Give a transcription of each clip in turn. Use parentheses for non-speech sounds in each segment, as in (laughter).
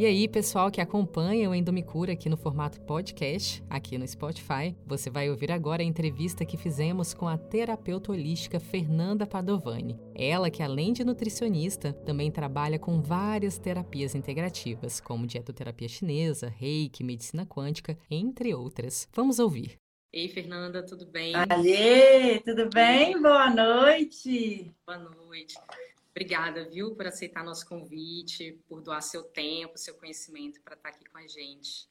E aí, pessoal que acompanha o Endomicura aqui no formato podcast, aqui no Spotify, você vai ouvir agora a entrevista que fizemos com a terapeuta holística Fernanda Padovani. Ela que, além de nutricionista, também trabalha com várias terapias integrativas, como dietoterapia chinesa, reiki, medicina quântica, entre outras. Vamos ouvir. Ei, Fernanda, tudo bem? Alê, tudo bem? Boa noite. Boa noite. Obrigada, viu, por aceitar nosso convite, por doar seu tempo, seu conhecimento para estar aqui com a gente.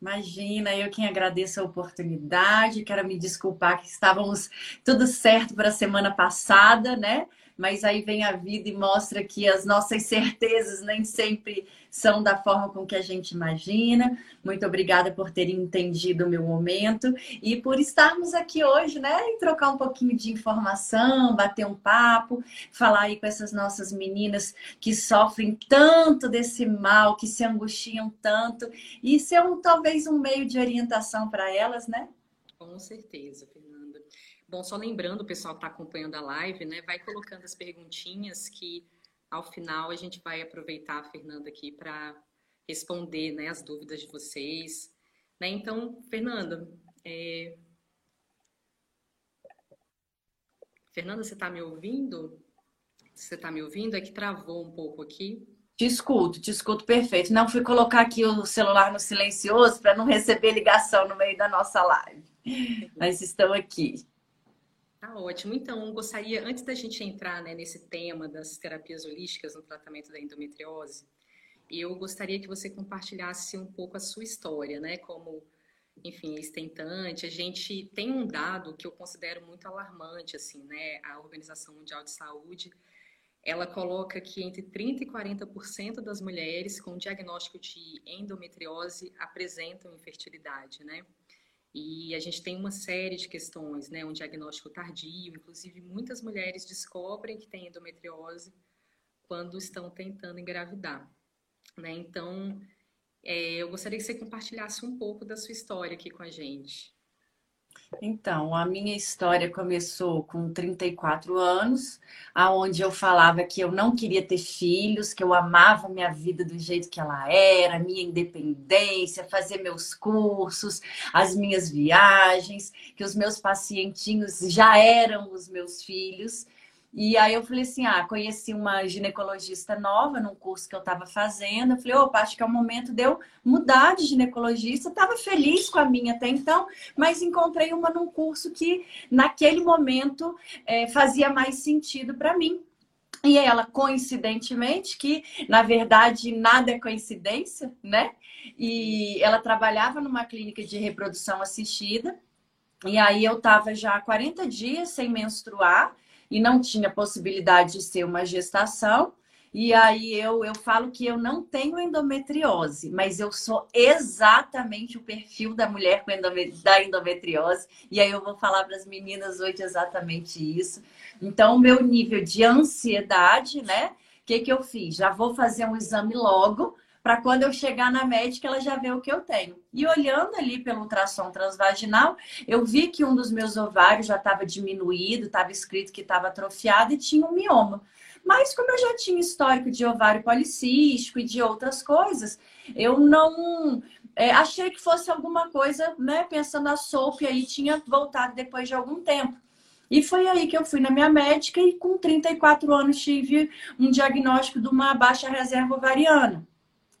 Imagina, eu quem agradeço a oportunidade. Quero me desculpar que estávamos tudo certo para a semana passada, né? Mas aí vem a vida e mostra que as nossas certezas nem sempre são da forma com que a gente imagina. Muito obrigada por terem entendido o meu momento e por estarmos aqui hoje, né? E trocar um pouquinho de informação, bater um papo, falar aí com essas nossas meninas que sofrem tanto desse mal, que se angustiam tanto, e ser um, talvez um meio de orientação para elas, né? Com certeza, Bom, só lembrando, o pessoal que está acompanhando a live, né? Vai colocando as perguntinhas que ao final a gente vai aproveitar a Fernanda aqui para responder né, as dúvidas de vocês. Né? Então, Fernanda, é... Fernanda, você está me ouvindo? Você está me ouvindo? É que travou um pouco aqui. Te escuto, te escuto perfeito. Não fui colocar aqui o celular no silencioso para não receber ligação no meio da nossa live. (laughs) Mas estão aqui. Tá ótimo. Então, gostaria, antes da gente entrar né, nesse tema das terapias holísticas no tratamento da endometriose, eu gostaria que você compartilhasse um pouco a sua história, né? Como, enfim, ex-tentante. A gente tem um dado que eu considero muito alarmante, assim, né? A Organização Mundial de Saúde, ela coloca que entre 30% e 40% das mulheres com diagnóstico de endometriose apresentam infertilidade, né? E a gente tem uma série de questões, né? Um diagnóstico tardio, inclusive muitas mulheres descobrem que têm endometriose quando estão tentando engravidar, né? Então, é, eu gostaria que você compartilhasse um pouco da sua história aqui com a gente. Então, a minha história começou com 34 anos, aonde eu falava que eu não queria ter filhos, que eu amava minha vida do jeito que ela era, minha independência, fazer meus cursos, as minhas viagens, que os meus pacientinhos já eram os meus filhos. E aí eu falei assim: ah, conheci uma ginecologista nova num curso que eu estava fazendo. Eu falei, opa, acho que é o momento de eu mudar de ginecologista. Estava feliz com a minha até então, mas encontrei uma num curso que naquele momento é, fazia mais sentido para mim. E ela, coincidentemente, que na verdade nada é coincidência, né? E ela trabalhava numa clínica de reprodução assistida. E aí eu estava já há 40 dias sem menstruar e não tinha possibilidade de ser uma gestação. E aí eu, eu falo que eu não tenho endometriose, mas eu sou exatamente o perfil da mulher com endomet da endometriose. E aí eu vou falar para as meninas hoje exatamente isso. Então, o meu nível de ansiedade, né? O que, que eu fiz? Já vou fazer um exame logo para quando eu chegar na médica ela já vê o que eu tenho. E olhando ali pelo ultrassom transvaginal, eu vi que um dos meus ovários já estava diminuído, estava escrito que estava atrofiado e tinha um mioma. Mas como eu já tinha histórico de ovário policístico e de outras coisas, eu não é, achei que fosse alguma coisa, né? Pensando a SOP aí tinha voltado depois de algum tempo. E foi aí que eu fui na minha médica e com 34 anos tive um diagnóstico de uma baixa reserva ovariana.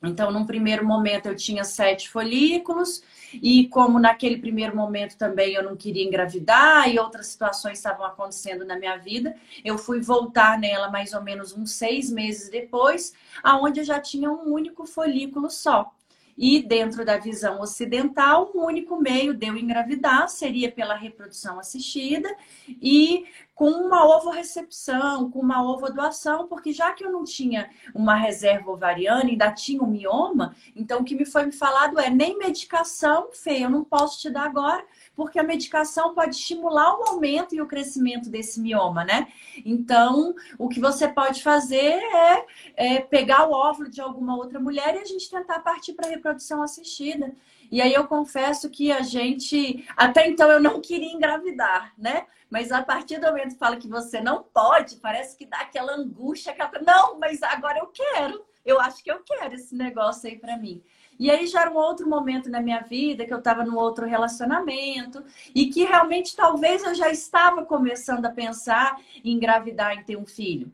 Então, num primeiro momento, eu tinha sete folículos, e como naquele primeiro momento também eu não queria engravidar e outras situações estavam acontecendo na minha vida, eu fui voltar nela mais ou menos uns seis meses depois, aonde eu já tinha um único folículo só. E dentro da visão ocidental, o único meio de eu engravidar seria pela reprodução assistida e com uma ovorecepção, com uma ovodoação, porque já que eu não tinha uma reserva ovariana, ainda tinha um mioma, então o que me foi me falado é nem medicação, Fê, eu não posso te dar agora, porque a medicação pode estimular o aumento e o crescimento desse mioma, né? Então, o que você pode fazer é, é pegar o óvulo de alguma outra mulher e a gente tentar partir para a reprodução assistida. E aí eu confesso que a gente, até então eu não queria engravidar, né? Mas a partir do momento que fala que você não pode, parece que dá aquela angústia, aquela... não, mas agora eu quero. Eu acho que eu quero. esse negócio aí para mim? E aí já era um outro momento na minha vida que eu estava num outro relacionamento e que realmente talvez eu já estava começando a pensar em engravidar, em ter um filho.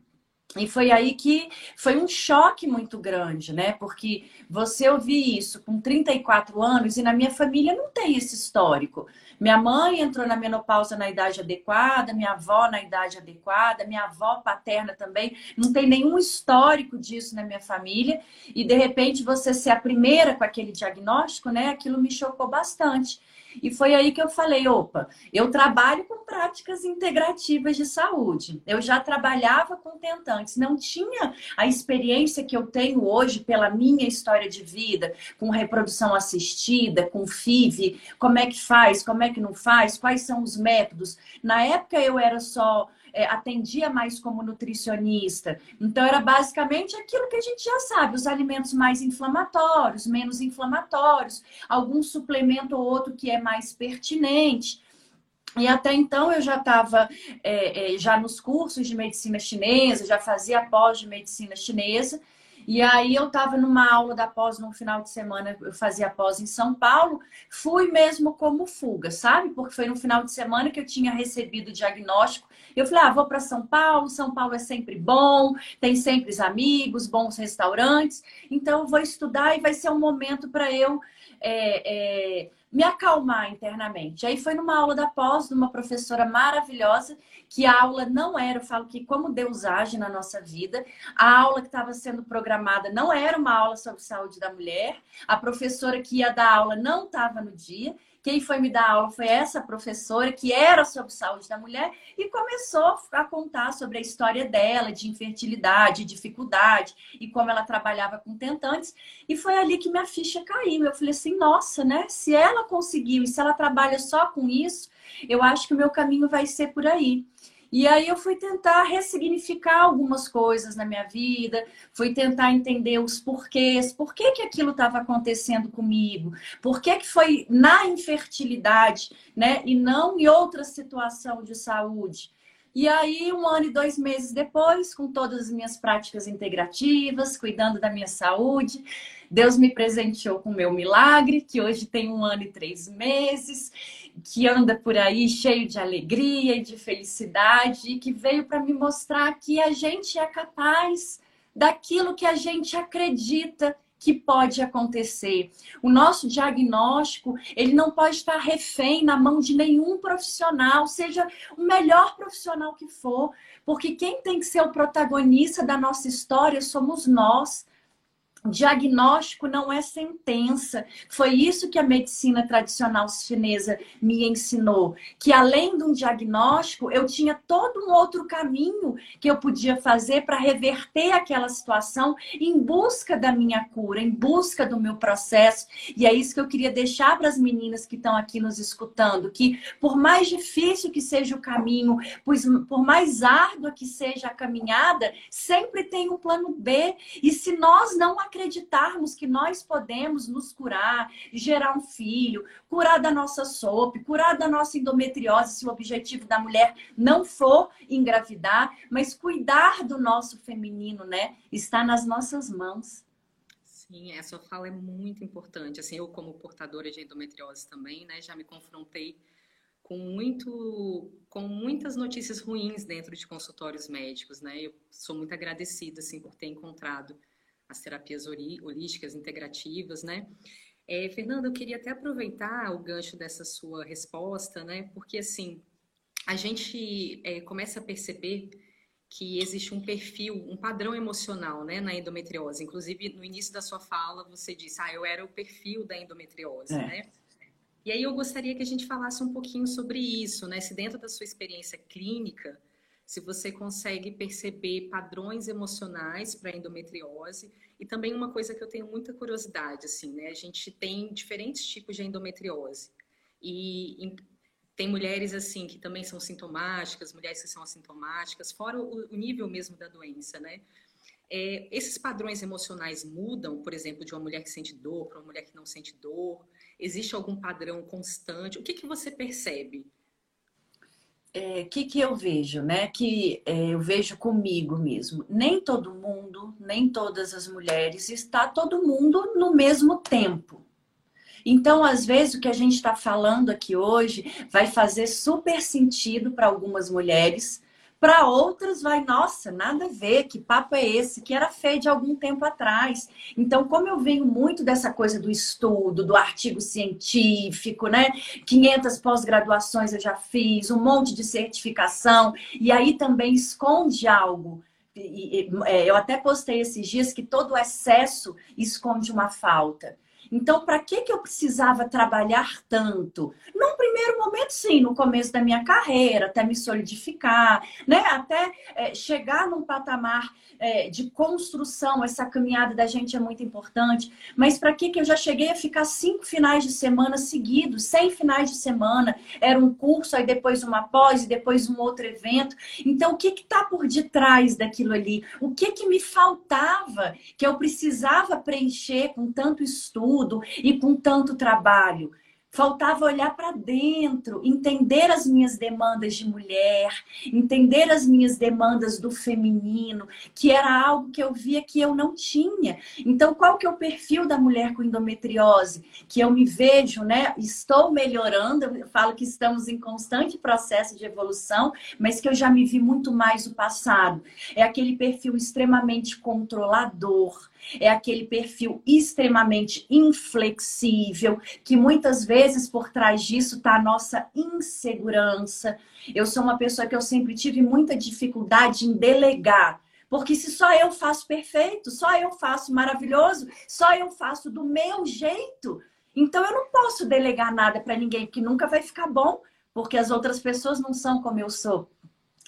E foi aí que foi um choque muito grande, né? Porque você ouvir isso com 34 anos e na minha família não tem esse histórico. Minha mãe entrou na menopausa na idade adequada, minha avó na idade adequada, minha avó paterna também. Não tem nenhum histórico disso na minha família. E de repente você ser a primeira com aquele diagnóstico, né? Aquilo me chocou bastante. E foi aí que eu falei: opa, eu trabalho com práticas integrativas de saúde. Eu já trabalhava com tentantes, não tinha a experiência que eu tenho hoje pela minha história de vida, com reprodução assistida, com FIV, como é que faz, como é que não faz, quais são os métodos. Na época eu era só é, atendia mais como nutricionista. Então, era basicamente aquilo que a gente já sabe: os alimentos mais inflamatórios, menos inflamatórios, algum suplemento ou outro que é mais pertinente. E até então eu já estava é, é, já nos cursos de medicina chinesa, já fazia pós de medicina chinesa. E aí eu estava numa aula da pós no final de semana, eu fazia pós em São Paulo, fui mesmo como fuga, sabe? Porque foi no final de semana que eu tinha recebido o diagnóstico. Eu falei, ah, vou para São Paulo, São Paulo é sempre bom, tem sempre os amigos, bons restaurantes, então eu vou estudar e vai ser um momento para eu é, é, me acalmar internamente. Aí foi numa aula da pós, de uma professora maravilhosa, que a aula não era, eu falo que como Deus age na nossa vida, a aula que estava sendo programada não era uma aula sobre saúde da mulher, a professora que ia dar aula não estava no dia, quem foi me dar aula foi essa professora, que era sobre saúde da mulher, e começou a contar sobre a história dela, de infertilidade, dificuldade, e como ela trabalhava com tentantes. E foi ali que minha ficha caiu. Eu falei assim: nossa, né? Se ela conseguiu e se ela trabalha só com isso, eu acho que o meu caminho vai ser por aí. E aí eu fui tentar ressignificar algumas coisas na minha vida, fui tentar entender os porquês, por que, que aquilo estava acontecendo comigo, por que, que foi na infertilidade, né? E não em outra situação de saúde. E aí, um ano e dois meses depois, com todas as minhas práticas integrativas, cuidando da minha saúde, Deus me presenteou com o meu milagre, que hoje tem um ano e três meses que anda por aí cheio de alegria e de felicidade e que veio para me mostrar que a gente é capaz daquilo que a gente acredita que pode acontecer. O nosso diagnóstico, ele não pode estar refém na mão de nenhum profissional, seja o melhor profissional que for, porque quem tem que ser o protagonista da nossa história somos nós. Diagnóstico não é sentença. Foi isso que a medicina tradicional chinesa me ensinou. Que além de um diagnóstico, eu tinha todo um outro caminho que eu podia fazer para reverter aquela situação em busca da minha cura, em busca do meu processo. E é isso que eu queria deixar para as meninas que estão aqui nos escutando: que por mais difícil que seja o caminho, por mais árdua que seja a caminhada, sempre tem um plano B. E se nós não acreditarmos que nós podemos nos curar, gerar um filho, curar da nossa sopa, curar da nossa endometriose, se o objetivo da mulher não for engravidar, mas cuidar do nosso feminino, né? Está nas nossas mãos. Sim, essa fala é muito importante. Assim, eu como portadora de endometriose também, né, já me confrontei com muito com muitas notícias ruins dentro de consultórios médicos, né? Eu sou muito agradecida assim por ter encontrado as terapias holísticas integrativas, né? É, Fernanda, eu queria até aproveitar o gancho dessa sua resposta, né? Porque assim, a gente é, começa a perceber que existe um perfil, um padrão emocional, né, na endometriose. Inclusive, no início da sua fala, você disse, ah, eu era o perfil da endometriose, é. né? E aí eu gostaria que a gente falasse um pouquinho sobre isso, né? Se dentro da sua experiência clínica, se você consegue perceber padrões emocionais para endometriose e também uma coisa que eu tenho muita curiosidade, assim, né? A gente tem diferentes tipos de endometriose e, e tem mulheres assim que também são sintomáticas, mulheres que são assintomáticas, fora o, o nível mesmo da doença, né? É, esses padrões emocionais mudam, por exemplo, de uma mulher que sente dor para uma mulher que não sente dor? Existe algum padrão constante? O que, que você percebe? É, que, que eu vejo, né? Que é, eu vejo comigo mesmo. Nem todo mundo, nem todas as mulheres, está todo mundo no mesmo tempo. Então, às vezes, o que a gente está falando aqui hoje vai fazer super sentido para algumas mulheres, para outras vai, nossa, nada a ver, que papo é esse? Que era de algum tempo atrás. Então, como eu venho muito dessa coisa do estudo, do artigo científico, né? 500 pós-graduações eu já fiz, um monte de certificação, e aí também esconde algo. É, eu até postei esses dias que todo excesso esconde uma falta. Então, para que, que eu precisava trabalhar tanto? Num primeiro momento, sim, no começo da minha carreira, até me solidificar, né? até é, chegar num patamar é, de construção, essa caminhada da gente é muito importante. Mas para que, que eu já cheguei a ficar cinco finais de semana seguidos, sem finais de semana? Era um curso, aí depois uma pós, e depois um outro evento. Então, o que está por detrás daquilo ali? O que, que me faltava que eu precisava preencher com tanto estudo e com tanto trabalho? Faltava olhar para dentro, entender as minhas demandas de mulher, entender as minhas demandas do feminino, que era algo que eu via que eu não tinha. Então, qual que é o perfil da mulher com endometriose? Que eu me vejo, né? Estou melhorando, eu falo que estamos em constante processo de evolução, mas que eu já me vi muito mais no passado. É aquele perfil extremamente controlador, é aquele perfil extremamente inflexível, que muitas vezes por trás disso está a nossa insegurança. Eu sou uma pessoa que eu sempre tive muita dificuldade em delegar. Porque se só eu faço perfeito, só eu faço maravilhoso, só eu faço do meu jeito, então eu não posso delegar nada para ninguém, porque nunca vai ficar bom, porque as outras pessoas não são como eu sou.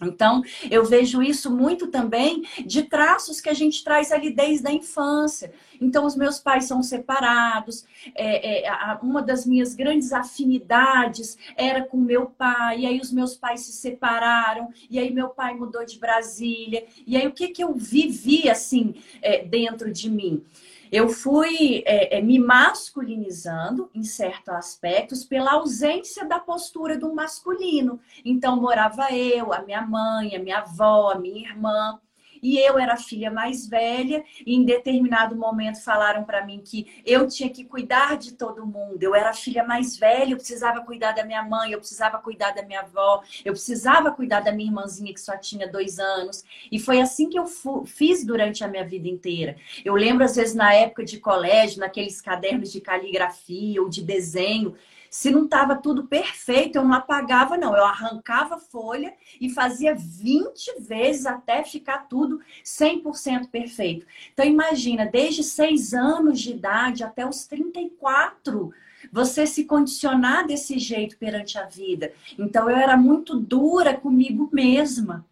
Então, eu vejo isso muito também de traços que a gente traz ali desde a infância. Então, os meus pais são separados. É, é, uma das minhas grandes afinidades era com meu pai. E aí, os meus pais se separaram. E aí, meu pai mudou de Brasília. E aí, o que, que eu vivi, assim, é, dentro de mim? Eu fui é, é, me masculinizando em certos aspectos pela ausência da postura do masculino. Então, morava eu, a minha mãe, a minha avó, a minha irmã e eu era a filha mais velha, e em determinado momento falaram para mim que eu tinha que cuidar de todo mundo. Eu era a filha mais velha, eu precisava cuidar da minha mãe, eu precisava cuidar da minha avó, eu precisava cuidar da minha irmãzinha que só tinha dois anos. E foi assim que eu fiz durante a minha vida inteira. Eu lembro, às vezes, na época de colégio, naqueles cadernos de caligrafia ou de desenho, se não estava tudo perfeito, eu não apagava, não. Eu arrancava folha e fazia 20 vezes até ficar tudo 100% perfeito. Então, imagina, desde seis anos de idade até os 34, você se condicionar desse jeito perante a vida. Então, eu era muito dura comigo mesma.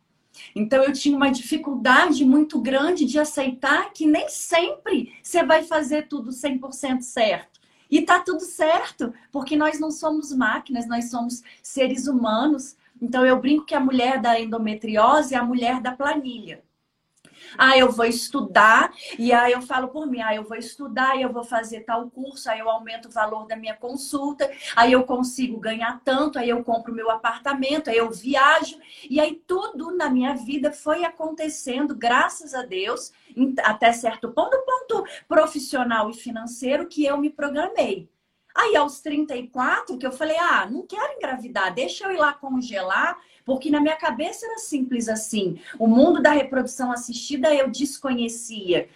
Então eu tinha uma dificuldade muito grande de aceitar que nem sempre você vai fazer tudo 100% certo. E tá tudo certo, porque nós não somos máquinas, nós somos seres humanos. Então eu brinco que a mulher da endometriose é a mulher da planilha. Ah, eu vou estudar, e aí eu falo por mim, ah, eu vou estudar, eu vou fazer tal curso, aí eu aumento o valor da minha consulta, aí eu consigo ganhar tanto, aí eu compro meu apartamento, aí eu viajo, e aí tudo na minha vida foi acontecendo, graças a Deus, até certo ponto, ponto profissional e financeiro que eu me programei. Aí, aos 34, que eu falei, ah, não quero engravidar, deixa eu ir lá congelar, porque na minha cabeça era simples assim. O mundo da reprodução assistida eu desconhecia.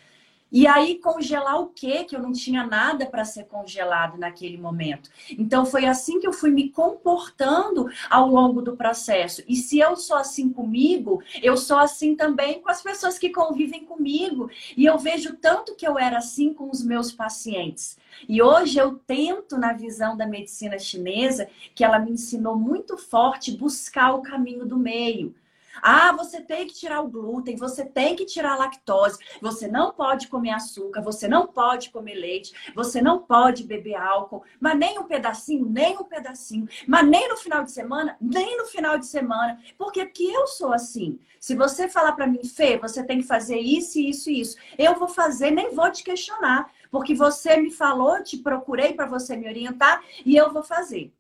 E aí congelar o quê? Que eu não tinha nada para ser congelado naquele momento. Então foi assim que eu fui me comportando ao longo do processo. E se eu sou assim comigo, eu sou assim também com as pessoas que convivem comigo. E eu vejo tanto que eu era assim com os meus pacientes. E hoje eu tento, na visão da medicina chinesa, que ela me ensinou muito forte, buscar o caminho do meio. Ah, você tem que tirar o glúten, você tem que tirar a lactose, você não pode comer açúcar, você não pode comer leite, você não pode beber álcool, mas nem um pedacinho, nem um pedacinho, mas nem no final de semana, nem no final de semana, porque que eu sou assim. Se você falar para mim, Fê, você tem que fazer isso, isso e isso, eu vou fazer, nem vou te questionar, porque você me falou, te procurei para você me orientar e eu vou fazer.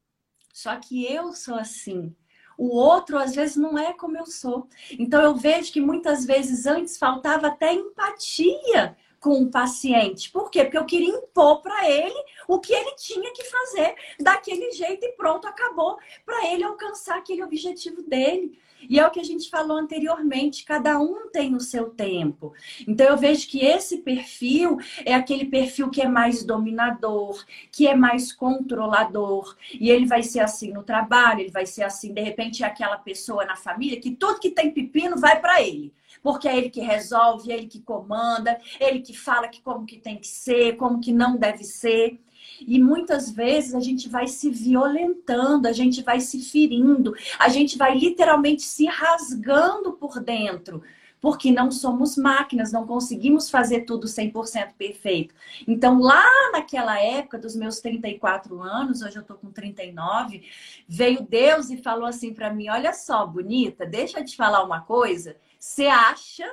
Só que eu sou assim. O outro às vezes não é como eu sou. Então eu vejo que muitas vezes antes faltava até empatia com o paciente. Por quê? Porque eu queria impor para ele o que ele tinha que fazer daquele jeito e pronto, acabou, para ele alcançar aquele objetivo dele. E é o que a gente falou anteriormente, cada um tem o seu tempo. Então eu vejo que esse perfil é aquele perfil que é mais dominador, que é mais controlador, e ele vai ser assim no trabalho, ele vai ser assim, de repente é aquela pessoa na família que tudo que tem pepino vai para ele porque é ele que resolve, é ele que comanda, é ele que fala que como que tem que ser, como que não deve ser. E muitas vezes a gente vai se violentando, a gente vai se ferindo, a gente vai literalmente se rasgando por dentro, porque não somos máquinas, não conseguimos fazer tudo 100% perfeito. Então, lá naquela época dos meus 34 anos, hoje eu tô com 39, veio Deus e falou assim para mim: "Olha só, bonita, deixa eu te falar uma coisa. Você acha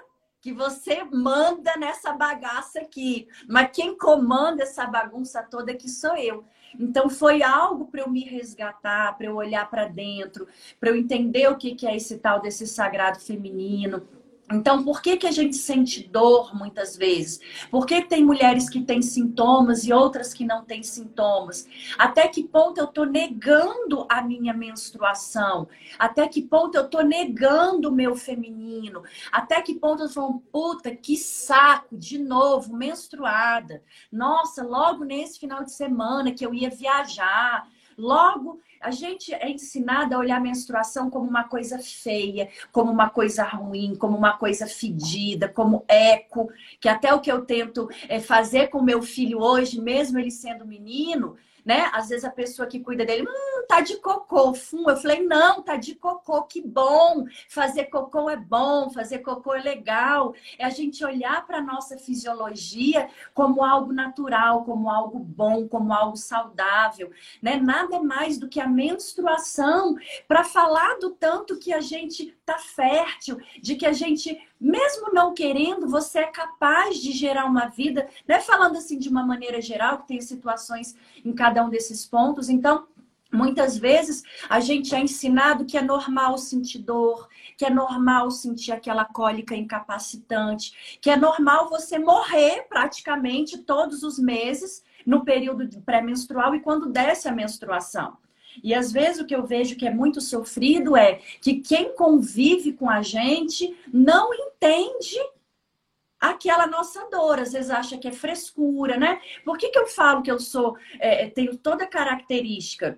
que você manda nessa bagaça aqui, mas quem comanda essa bagunça toda aqui sou eu. Então foi algo para eu me resgatar, para eu olhar para dentro, para eu entender o que é esse tal desse sagrado feminino, então, por que, que a gente sente dor muitas vezes? Por que tem mulheres que têm sintomas e outras que não têm sintomas? Até que ponto eu estou negando a minha menstruação? Até que ponto eu estou negando o meu feminino? Até que ponto eu falo, puta, que saco, de novo, menstruada. Nossa, logo nesse final de semana que eu ia viajar. Logo a gente é ensinada a olhar a menstruação como uma coisa feia, como uma coisa ruim, como uma coisa fedida, como eco, que até o que eu tento é, fazer com meu filho hoje, mesmo ele sendo menino, né? Às vezes a pessoa que cuida dele, hum, tá de cocô. Eu falei, não, tá de cocô, que bom. Fazer cocô é bom, fazer cocô é legal. É a gente olhar para nossa fisiologia como algo natural, como algo bom, como algo saudável, né? Nada mais do que a menstruação para falar do tanto que a gente tá fértil, de que a gente mesmo não querendo, você é capaz de gerar uma vida, né? Falando assim de uma maneira geral, que tem situações em cada um desses pontos. Então, Muitas vezes a gente é ensinado que é normal sentir dor, que é normal sentir aquela cólica incapacitante, que é normal você morrer praticamente todos os meses no período pré-menstrual e quando desce a menstruação. E às vezes o que eu vejo que é muito sofrido é que quem convive com a gente não entende aquela nossa dor. Às vezes acha que é frescura, né? Por que, que eu falo que eu sou, é, tenho toda a característica?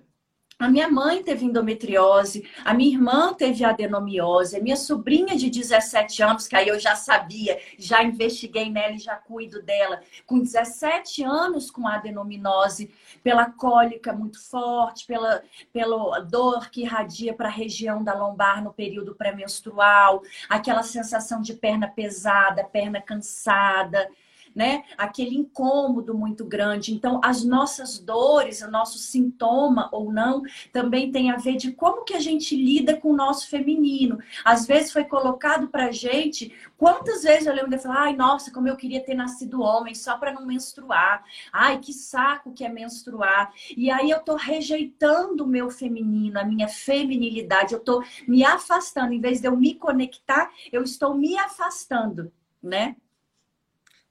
A minha mãe teve endometriose, a minha irmã teve adenomiose, a minha sobrinha de 17 anos, que aí eu já sabia, já investiguei nela e já cuido dela, com 17 anos com adenomimose, pela cólica muito forte, pela, pela dor que irradia para a região da lombar no período pré-menstrual, aquela sensação de perna pesada, perna cansada né? Aquele incômodo muito grande. Então, as nossas dores, o nosso sintoma ou não, também tem a ver de como que a gente lida com o nosso feminino. Às vezes foi colocado pra gente, quantas vezes eu lembro de falar, ai, nossa, como eu queria ter nascido homem só para não menstruar. Ai, que saco que é menstruar. E aí eu tô rejeitando o meu feminino, a minha feminilidade, eu tô me afastando, em vez de eu me conectar, eu estou me afastando, né?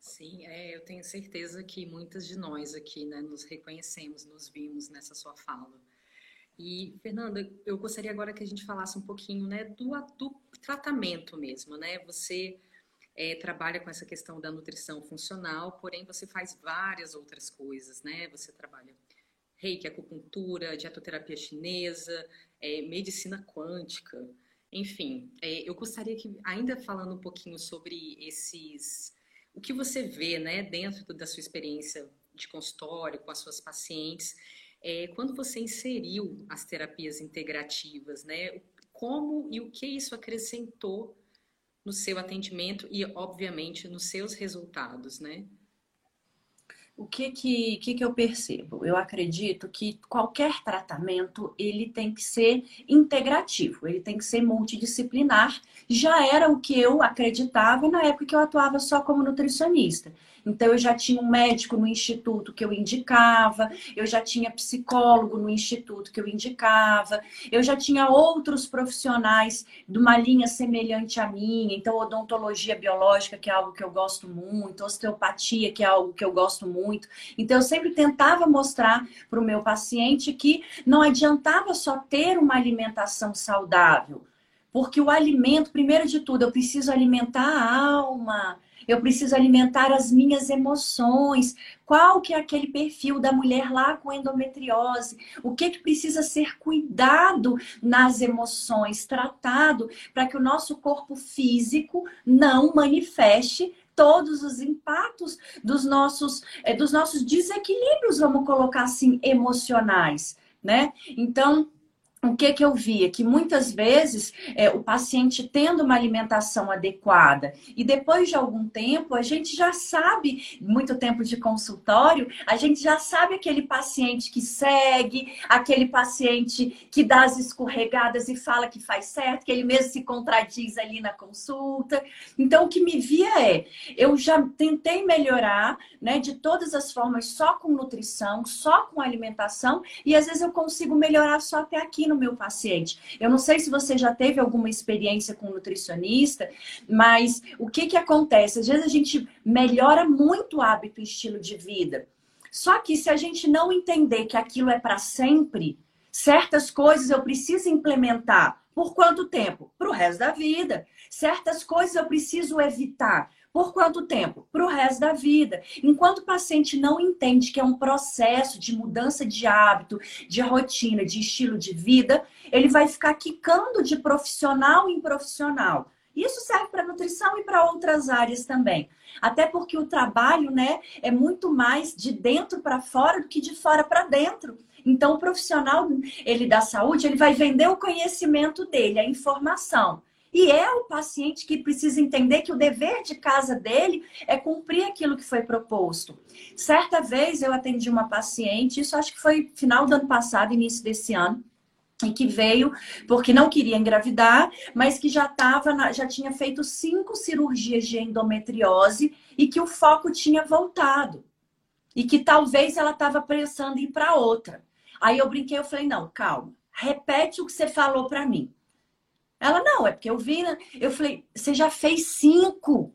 Sim, é, eu tenho certeza que muitas de nós aqui né, nos reconhecemos, nos vimos nessa sua fala. E, Fernanda, eu gostaria agora que a gente falasse um pouquinho né, do, do tratamento mesmo. Né? Você é, trabalha com essa questão da nutrição funcional, porém você faz várias outras coisas. Né? Você trabalha reiki, acupuntura, dietoterapia chinesa, é, medicina quântica, enfim. É, eu gostaria que, ainda falando um pouquinho sobre esses o que você vê, né, dentro da sua experiência de consultório com as suas pacientes, é, quando você inseriu as terapias integrativas, né, como e o que isso acrescentou no seu atendimento e, obviamente, nos seus resultados, né? O que que, que que eu percebo? Eu acredito que qualquer tratamento ele tem que ser integrativo, ele tem que ser multidisciplinar. Já era o que eu acreditava na época que eu atuava só como nutricionista. Então, eu já tinha um médico no instituto que eu indicava, eu já tinha psicólogo no instituto que eu indicava, eu já tinha outros profissionais de uma linha semelhante à minha, então, odontologia biológica, que é algo que eu gosto muito, osteopatia, que é algo que eu gosto muito. Então, eu sempre tentava mostrar para o meu paciente que não adiantava só ter uma alimentação saudável. Porque o alimento, primeiro de tudo, eu preciso alimentar a alma, eu preciso alimentar as minhas emoções. Qual que é aquele perfil da mulher lá com endometriose? O que que precisa ser cuidado nas emoções, tratado para que o nosso corpo físico não manifeste todos os impactos dos nossos, eh, dos nossos desequilíbrios, vamos colocar assim, emocionais, né? Então, o que, que eu via? Que muitas vezes é, o paciente tendo uma alimentação adequada e depois de algum tempo, a gente já sabe, muito tempo de consultório, a gente já sabe aquele paciente que segue, aquele paciente que dá as escorregadas e fala que faz certo, que ele mesmo se contradiz ali na consulta. Então, o que me via é, eu já tentei melhorar, né, de todas as formas, só com nutrição, só com alimentação, e às vezes eu consigo melhorar só até aqui no no meu paciente. Eu não sei se você já teve alguma experiência com nutricionista, mas o que, que acontece? Às vezes a gente melhora muito o hábito e estilo de vida. Só que se a gente não entender que aquilo é para sempre, certas coisas eu preciso implementar. Por quanto tempo? Para o resto da vida. Certas coisas eu preciso evitar. Por quanto tempo? Para o resto da vida. Enquanto o paciente não entende que é um processo de mudança de hábito, de rotina, de estilo de vida, ele vai ficar quicando de profissional em profissional. Isso serve para nutrição e para outras áreas também. Até porque o trabalho, né, é muito mais de dentro para fora do que de fora para dentro. Então, o profissional, ele da saúde, ele vai vender o conhecimento dele, a informação. E é o paciente que precisa entender que o dever de casa dele é cumprir aquilo que foi proposto. Certa vez eu atendi uma paciente, isso acho que foi final do ano passado, início desse ano, e que veio porque não queria engravidar, mas que já estava, já tinha feito cinco cirurgias de endometriose e que o foco tinha voltado. E que talvez ela estava pensando em ir para outra. Aí eu brinquei, eu falei: não, calma, repete o que você falou para mim. Ela, não, é porque eu vi, né? Eu falei, você já fez cinco.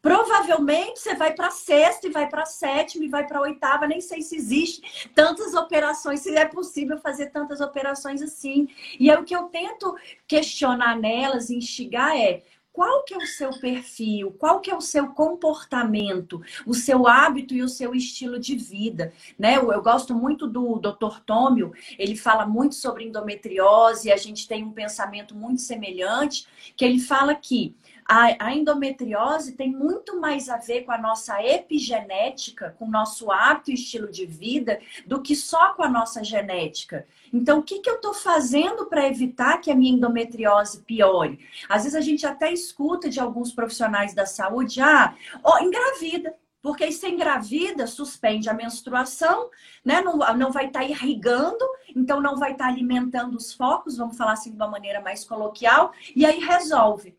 Provavelmente você vai para sexta e vai para sétima e vai para oitava, nem sei se existe tantas operações, se é possível fazer tantas operações assim. E é o que eu tento questionar nelas, instigar é: qual que é o seu perfil, qual que é o seu comportamento, o seu hábito e o seu estilo de vida, né? Eu, eu gosto muito do Dr. Tômio, ele fala muito sobre endometriose, a gente tem um pensamento muito semelhante, que ele fala que a, a, endometriose tem muito mais a ver com a nossa epigenética, com o nosso hábito e estilo de vida, do que só com a nossa genética. Então, o que, que eu estou fazendo para evitar que a minha endometriose piore? Às vezes a gente até escuta de alguns profissionais da saúde, ah, oh, engravida. Porque aí você engravida, suspende a menstruação, né? Não, não vai estar tá irrigando, então não vai estar tá alimentando os focos, vamos falar assim de uma maneira mais coloquial, e aí resolve.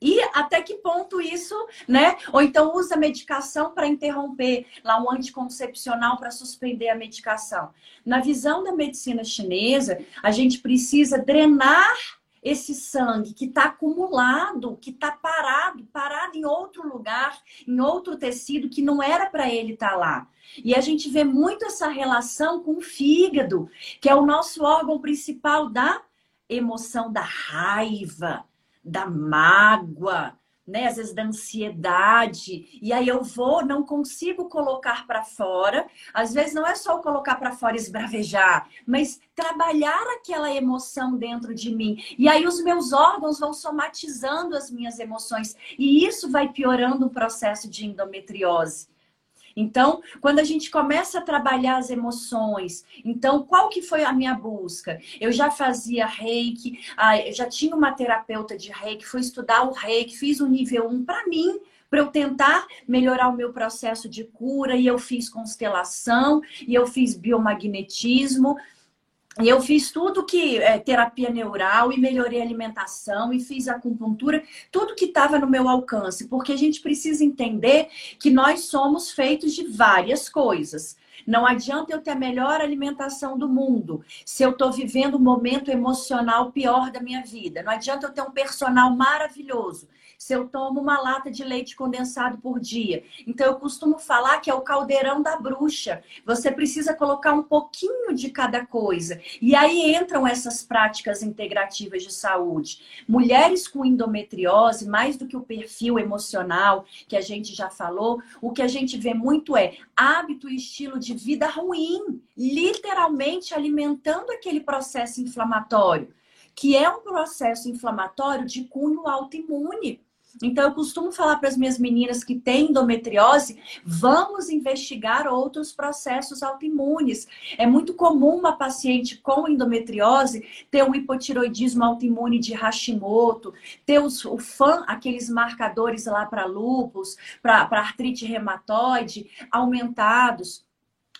E até que ponto isso, né? Ou então usa medicação para interromper lá um anticoncepcional para suspender a medicação. Na visão da medicina chinesa, a gente precisa drenar esse sangue que está acumulado, que está parado, parado em outro lugar, em outro tecido que não era para ele estar tá lá. E a gente vê muito essa relação com o fígado, que é o nosso órgão principal da emoção da raiva, da mágoa, né? Às vezes da ansiedade. E aí eu vou, não consigo colocar para fora. Às vezes não é só colocar para fora e esbravejar, mas trabalhar aquela emoção dentro de mim. E aí os meus órgãos vão somatizando as minhas emoções. E isso vai piorando o processo de endometriose. Então, quando a gente começa a trabalhar as emoções, então qual que foi a minha busca? Eu já fazia reiki, já tinha uma terapeuta de reiki, fui estudar o reiki, fiz o nível 1 para mim, para eu tentar melhorar o meu processo de cura. E eu fiz constelação, e eu fiz biomagnetismo. E eu fiz tudo que é, terapia neural e melhorei a alimentação e fiz acupuntura, tudo que estava no meu alcance, porque a gente precisa entender que nós somos feitos de várias coisas. Não adianta eu ter a melhor alimentação do mundo se eu estou vivendo um momento emocional pior da minha vida. Não adianta eu ter um personal maravilhoso se eu tomo uma lata de leite condensado por dia. Então, eu costumo falar que é o caldeirão da bruxa. Você precisa colocar um pouquinho de cada coisa. E aí entram essas práticas integrativas de saúde. Mulheres com endometriose, mais do que o perfil emocional que a gente já falou, o que a gente vê muito é hábito e estilo de vida ruim, literalmente alimentando aquele processo inflamatório que é um processo inflamatório de cunho autoimune. Então, eu costumo falar para as minhas meninas que têm endometriose, vamos investigar outros processos autoimunes. É muito comum uma paciente com endometriose ter um hipotiroidismo autoimune de Hashimoto, ter os, o FAN, aqueles marcadores lá para lúpus, para artrite reumatoide, aumentados.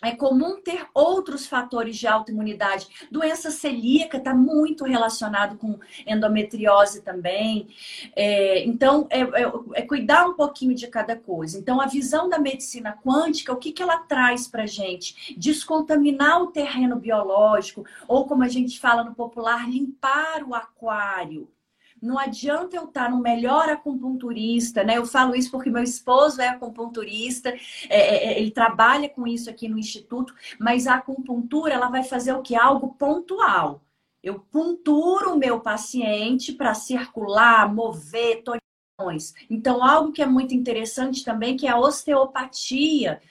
É comum ter outros fatores de autoimunidade. Doença celíaca está muito relacionado com endometriose também. É, então, é, é, é, cuidar um pouquinho de cada coisa. Então, a visão da medicina quântica, o que, que ela traz para gente? Descontaminar o terreno biológico, ou como a gente fala no popular, limpar o aquário. Não adianta eu estar no melhor acupunturista, né? Eu falo isso porque meu esposo é acupunturista, é, é, é, ele trabalha com isso aqui no instituto, mas a acupuntura ela vai fazer o que? Algo pontual. Eu punturo o meu paciente para circular, mover. Então, algo que é muito interessante também, que é a osteopatia.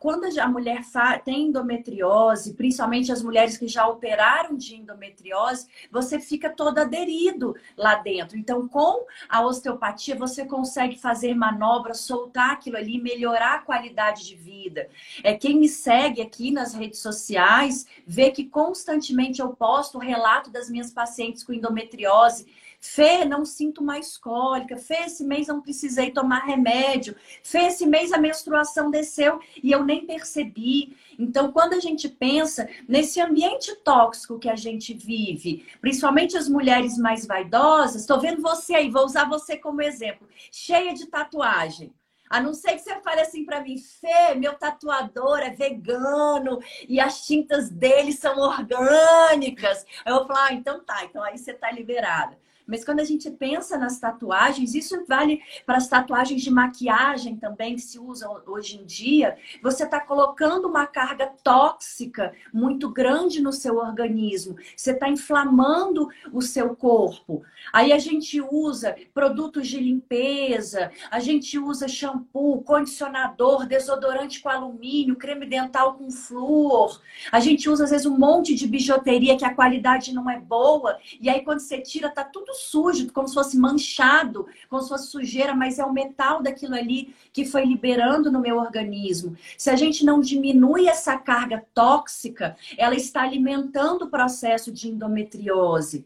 Quando a mulher tem endometriose, principalmente as mulheres que já operaram de endometriose, você fica todo aderido lá dentro. Então, com a osteopatia, você consegue fazer manobras, soltar aquilo ali, melhorar a qualidade de vida. É quem me segue aqui nas redes sociais vê que constantemente eu posto o relato das minhas pacientes com endometriose Fê, não sinto mais cólica. Fê, esse mês não precisei tomar remédio. Fê, esse mês a menstruação desceu e eu nem percebi. Então, quando a gente pensa nesse ambiente tóxico que a gente vive, principalmente as mulheres mais vaidosas, estou vendo você aí, vou usar você como exemplo, cheia de tatuagem. A não ser que você fale assim para mim, Fê, meu tatuador é vegano e as tintas dele são orgânicas. Eu vou falar, ah, então tá, então aí você tá liberada. Mas quando a gente pensa nas tatuagens, isso vale para as tatuagens de maquiagem também que se usam hoje em dia. Você está colocando uma carga tóxica muito grande no seu organismo. Você está inflamando o seu corpo. Aí a gente usa produtos de limpeza, a gente usa shampoo, condicionador, desodorante com alumínio, creme dental com flúor. A gente usa às vezes um monte de bijuteria que a qualidade não é boa. E aí quando você tira, tá tudo sujo, como se fosse manchado, como se fosse sujeira, mas é o metal daquilo ali que foi liberando no meu organismo. Se a gente não diminui essa carga tóxica, ela está alimentando o processo de endometriose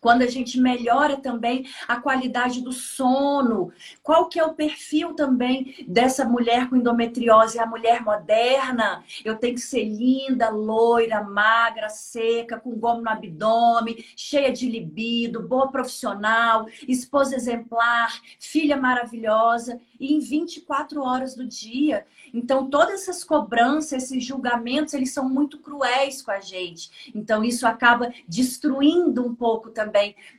quando a gente melhora também a qualidade do sono. Qual que é o perfil também dessa mulher com endometriose? É a mulher moderna. Eu tenho que ser linda, loira, magra, seca, com gomo no abdômen, cheia de libido, boa profissional, esposa exemplar, filha maravilhosa e em 24 horas do dia. Então, todas essas cobranças, esses julgamentos, eles são muito cruéis com a gente. Então, isso acaba destruindo um pouco também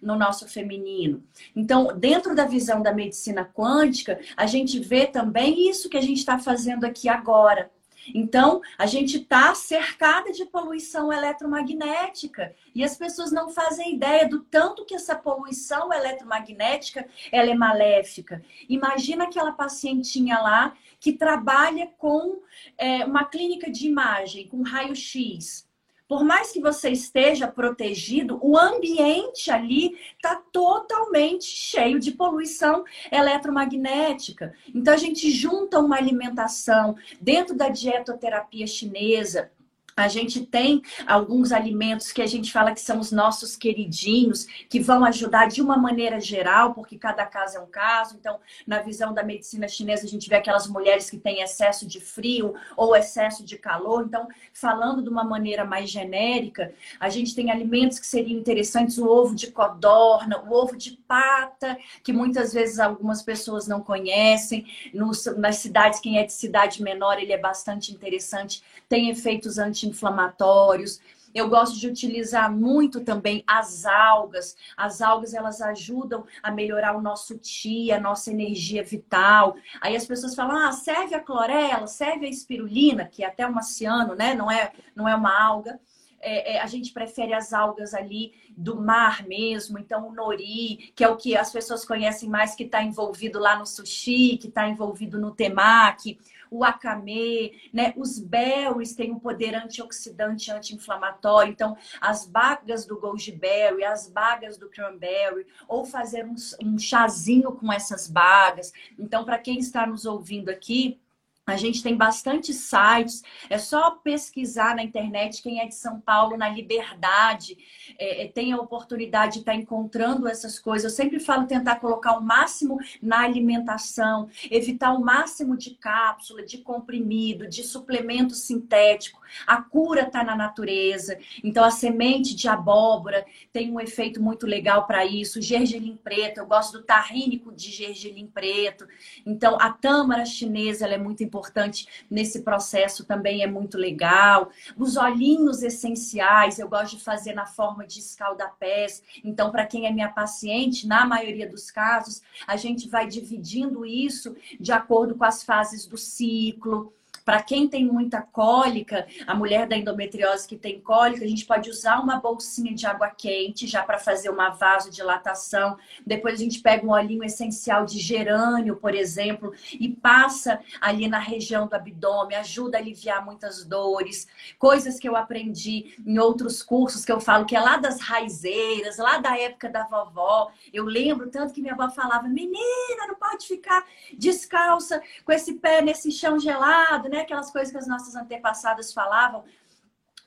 no nosso feminino. Então, dentro da visão da medicina quântica, a gente vê também isso que a gente está fazendo aqui agora. Então, a gente está cercada de poluição eletromagnética e as pessoas não fazem ideia do tanto que essa poluição eletromagnética ela é maléfica. Imagina aquela pacientinha lá que trabalha com é, uma clínica de imagem, com raio-x. Por mais que você esteja protegido, o ambiente ali está totalmente cheio de poluição eletromagnética. Então a gente junta uma alimentação dentro da dietoterapia chinesa, A gente tem alguns alimentos que a gente fala que são os nossos queridinhos, que vão ajudar de uma maneira geral, porque cada caso é um caso. Então, na visão da medicina chinesa, a gente vê aquelas mulheres que têm excesso de frio ou excesso de calor. Então, falando de uma maneira mais genérica, a gente tem alimentos que seriam interessantes: o ovo de codorna, o ovo de pata, que muitas vezes algumas pessoas não conhecem. Nos, nas cidades, quem é de cidade menor, ele é bastante interessante, tem efeitos anti anti-inflamatórios. Eu gosto de utilizar muito também as algas. As algas elas ajudam a melhorar o nosso tia, a nossa energia vital. Aí as pessoas falam: "Ah, serve a clorela, serve a espirulina, que é até um ciano, né? Não é, não é uma alga. É, é, a gente prefere as algas ali do mar mesmo, então o nori, que é o que as pessoas conhecem mais, que está envolvido lá no sushi, que está envolvido no temaki o akame, né? Os berries têm um poder antioxidante, anti-inflamatório. Então, as bagas do goji berry, as bagas do cranberry, ou fazer um, um chazinho com essas bagas. Então, para quem está nos ouvindo aqui, a gente tem bastante sites, é só pesquisar na internet quem é de São Paulo, na Liberdade, é, é, tem a oportunidade de estar encontrando essas coisas. Eu sempre falo tentar colocar o máximo na alimentação, evitar o máximo de cápsula, de comprimido, de suplemento sintético. A cura está na natureza, então a semente de abóbora tem um efeito muito legal para isso. Gergelim preto, eu gosto do tarrínico de gergelim preto. Então a tâmara chinesa é muito importante nesse processo também é muito legal. Os olhinhos essenciais eu gosto de fazer na forma de escaldapés. Então, para quem é minha paciente, na maioria dos casos, a gente vai dividindo isso de acordo com as fases do ciclo. Para quem tem muita cólica, a mulher da endometriose que tem cólica, a gente pode usar uma bolsinha de água quente já para fazer uma vasodilatação. Depois a gente pega um olhinho essencial de gerânio, por exemplo, e passa ali na região do abdômen, ajuda a aliviar muitas dores. Coisas que eu aprendi em outros cursos que eu falo que é lá das raizeiras, lá da época da vovó. Eu lembro tanto que minha avó falava: "Menina, não pode ficar descalça com esse pé nesse chão gelado, né?" Né? Aquelas coisas que as nossas antepassadas falavam,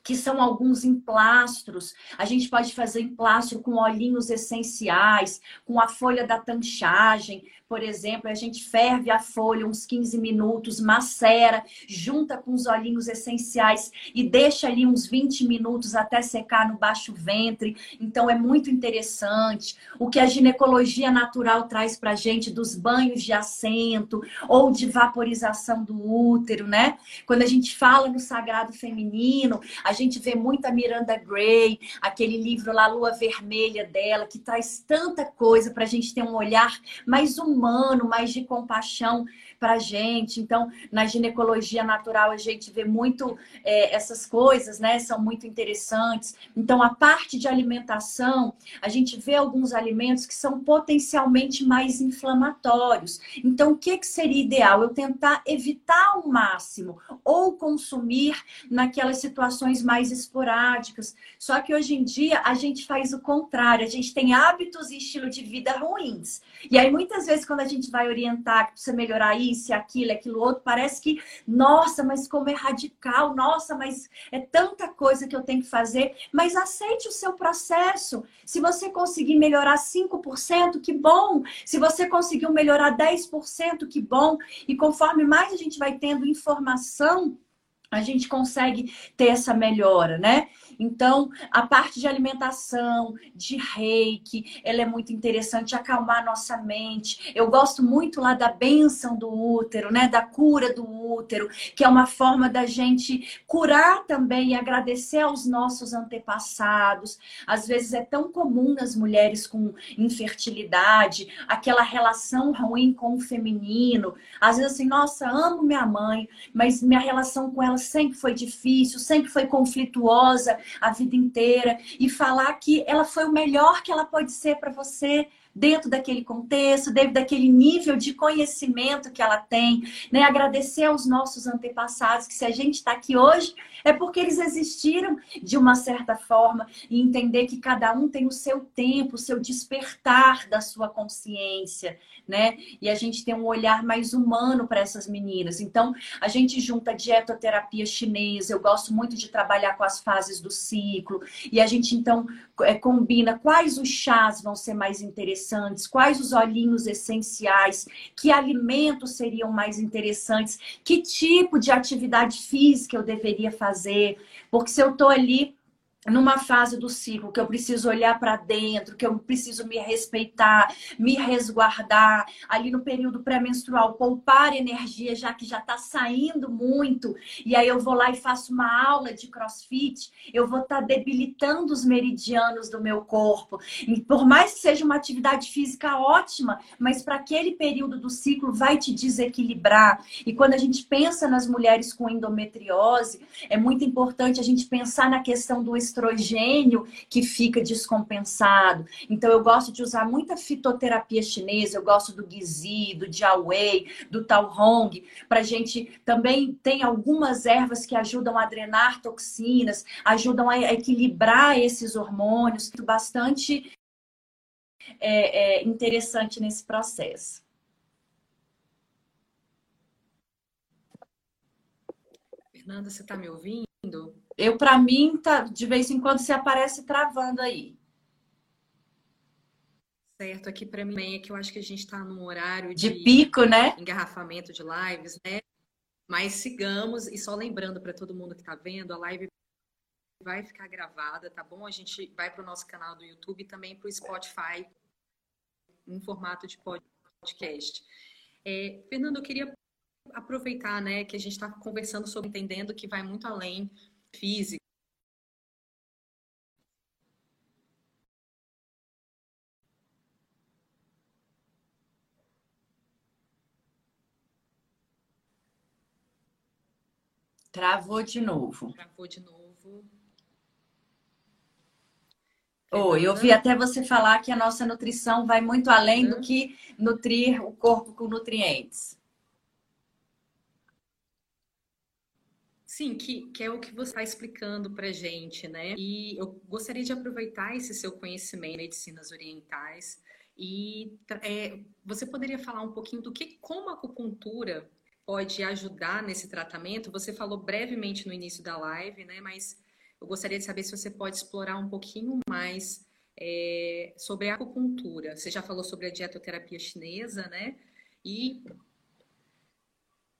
que são alguns emplastros. A gente pode fazer emplastro com olhinhos essenciais, com a folha da tanchagem, por exemplo, a gente ferve a folha uns 15 minutos, macera, junta com os olhinhos essenciais e deixa ali uns 20 minutos até secar no baixo ventre. Então é muito interessante. O que a ginecologia natural traz pra gente dos banhos de assento ou de vaporização do útero, né? Quando a gente fala no sagrado feminino, a gente vê muita Miranda Gray, aquele livro lá Lua Vermelha dela, que traz tanta coisa pra gente ter um olhar mais humano, mais de compaixão para a gente. Então, na ginecologia natural, a gente vê muito é, essas coisas, né? São muito interessantes. Então, a parte de alimentação, a gente vê alguns alimentos que são potencialmente mais inflamatórios. Então, o que, que seria ideal? Eu tentar evitar ao máximo ou consumir naquelas situações mais esporádicas. Só que hoje em dia a gente faz o contrário, a gente tem hábitos e estilo de vida ruins. E aí, muitas vezes, quando a gente vai orientar que precisa melhorar isso, aquilo, aquilo outro, parece que, nossa, mas como é radical, nossa, mas é tanta coisa que eu tenho que fazer. Mas aceite o seu processo. Se você conseguir melhorar 5%, que bom. Se você conseguiu melhorar 10%, que bom. E conforme mais a gente vai tendo informação, a gente consegue ter essa melhora, né? Então, a parte de alimentação, de reiki, ela é muito interessante, acalmar nossa mente. Eu gosto muito lá da benção do útero, né? Da cura do útero, que é uma forma da gente curar também e agradecer aos nossos antepassados. Às vezes é tão comum nas mulheres com infertilidade, aquela relação ruim com o feminino. Às vezes assim, nossa, amo minha mãe, mas minha relação com ela sempre foi difícil, sempre foi conflituosa a vida inteira e falar que ela foi o melhor que ela pode ser para você, dentro daquele contexto, dentro daquele nível de conhecimento que ela tem, né? Agradecer aos nossos antepassados, que se a gente está aqui hoje é porque eles existiram de uma certa forma e entender que cada um tem o seu tempo, o seu despertar da sua consciência, né? E a gente tem um olhar mais humano para essas meninas. Então, a gente junta dietoterapia chinesa, eu gosto muito de trabalhar com as fases do ciclo, e a gente então é, combina quais os chás vão ser mais interessantes, quais os olhinhos essenciais, que alimentos seriam mais interessantes, que tipo de atividade física eu deveria fazer, porque se eu estou ali numa fase do ciclo que eu preciso olhar para dentro, que eu preciso me respeitar, me resguardar, ali no período pré-menstrual, poupar energia, já que já está saindo muito, e aí eu vou lá e faço uma aula de crossfit, eu vou estar tá debilitando os meridianos do meu corpo. E por mais que seja uma atividade física ótima, mas para aquele período do ciclo vai te desequilibrar. E quando a gente pensa nas mulheres com endometriose, é muito importante a gente pensar na questão do estrogênio que fica descompensado. Então, eu gosto de usar muita fitoterapia chinesa, eu gosto do Gizi, do Jiawei, do Hong, para gente também tem algumas ervas que ajudam a drenar toxinas, ajudam a equilibrar esses hormônios, bastante é, é, interessante nesse processo. Fernanda, você está me ouvindo? Eu, para mim, tá, de vez em quando se aparece travando aí. Certo, aqui para mim é que eu acho que a gente está num horário de, de, pico, né? Engarrafamento de lives, né? Mas sigamos, e só lembrando para todo mundo que está vendo, a live vai ficar gravada, tá bom? A gente vai para o nosso canal do YouTube e também para o Spotify, em formato de podcast. É, Fernando, eu queria aproveitar, né, que a gente está conversando sobre entendendo que vai muito além físico. Travou de novo. Travou de novo. Oi, eu vi até você falar que a nossa nutrição vai muito além do que nutrir o corpo com nutrientes. Sim, que, que é o que você está explicando para gente, né? E eu gostaria de aproveitar esse seu conhecimento em medicinas orientais e é, você poderia falar um pouquinho do que, como a acupuntura pode ajudar nesse tratamento? Você falou brevemente no início da live, né? Mas eu gostaria de saber se você pode explorar um pouquinho mais é, sobre a acupuntura. Você já falou sobre a dietoterapia chinesa, né? E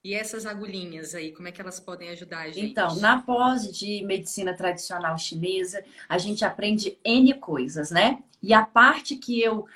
e essas agulhinhas aí, como é que elas podem ajudar a gente? Então, na pós de medicina tradicional chinesa, a gente aprende N coisas, né? E a parte que eu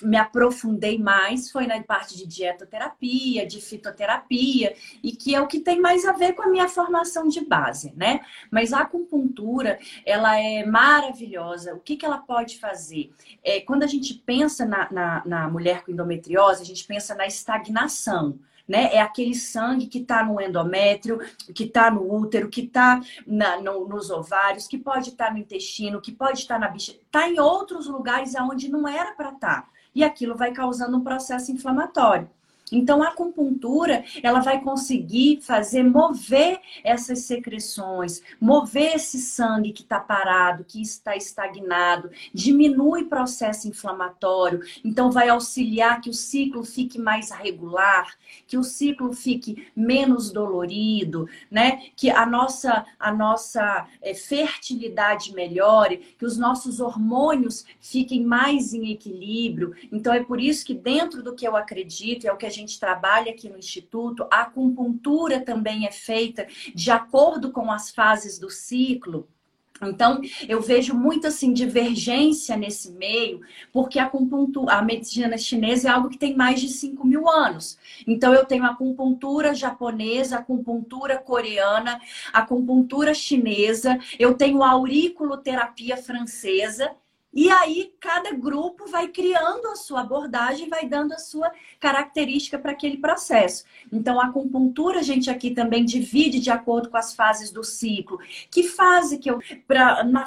me aprofundei mais foi na parte de dietoterapia, de fitoterapia, e que é o que tem mais a ver com a minha formação de base, né? Mas a acupuntura, ela é maravilhosa. O que, que ela pode fazer? É, quando a gente pensa na, na, na mulher com endometriose, a gente pensa na estagnação né? É aquele sangue que está no endométrio, que está no útero, que está no, nos ovários, que pode estar tá no intestino, que pode estar tá na bicha, está em outros lugares aonde não era para estar. Tá. E aquilo vai causando um processo inflamatório. Então, a acupuntura, ela vai conseguir fazer mover essas secreções, mover esse sangue que está parado, que está estagnado, diminui o processo inflamatório. Então, vai auxiliar que o ciclo fique mais regular, que o ciclo fique menos dolorido, né? Que a nossa, a nossa é, fertilidade melhore, que os nossos hormônios fiquem mais em equilíbrio. Então, é por isso que dentro do que eu acredito, é o que a gente gente trabalha aqui no Instituto, a acupuntura também é feita de acordo com as fases do ciclo. Então, eu vejo muito assim divergência nesse meio, porque a acupuntura, a medicina chinesa é algo que tem mais de 5 mil anos. Então, eu tenho acupuntura japonesa, acupuntura coreana, acupuntura chinesa, eu tenho auriculoterapia francesa, e aí, cada grupo vai criando a sua abordagem, vai dando a sua característica para aquele processo. Então, a acupuntura, a gente aqui também divide de acordo com as fases do ciclo. Que fase que eu. Pra, na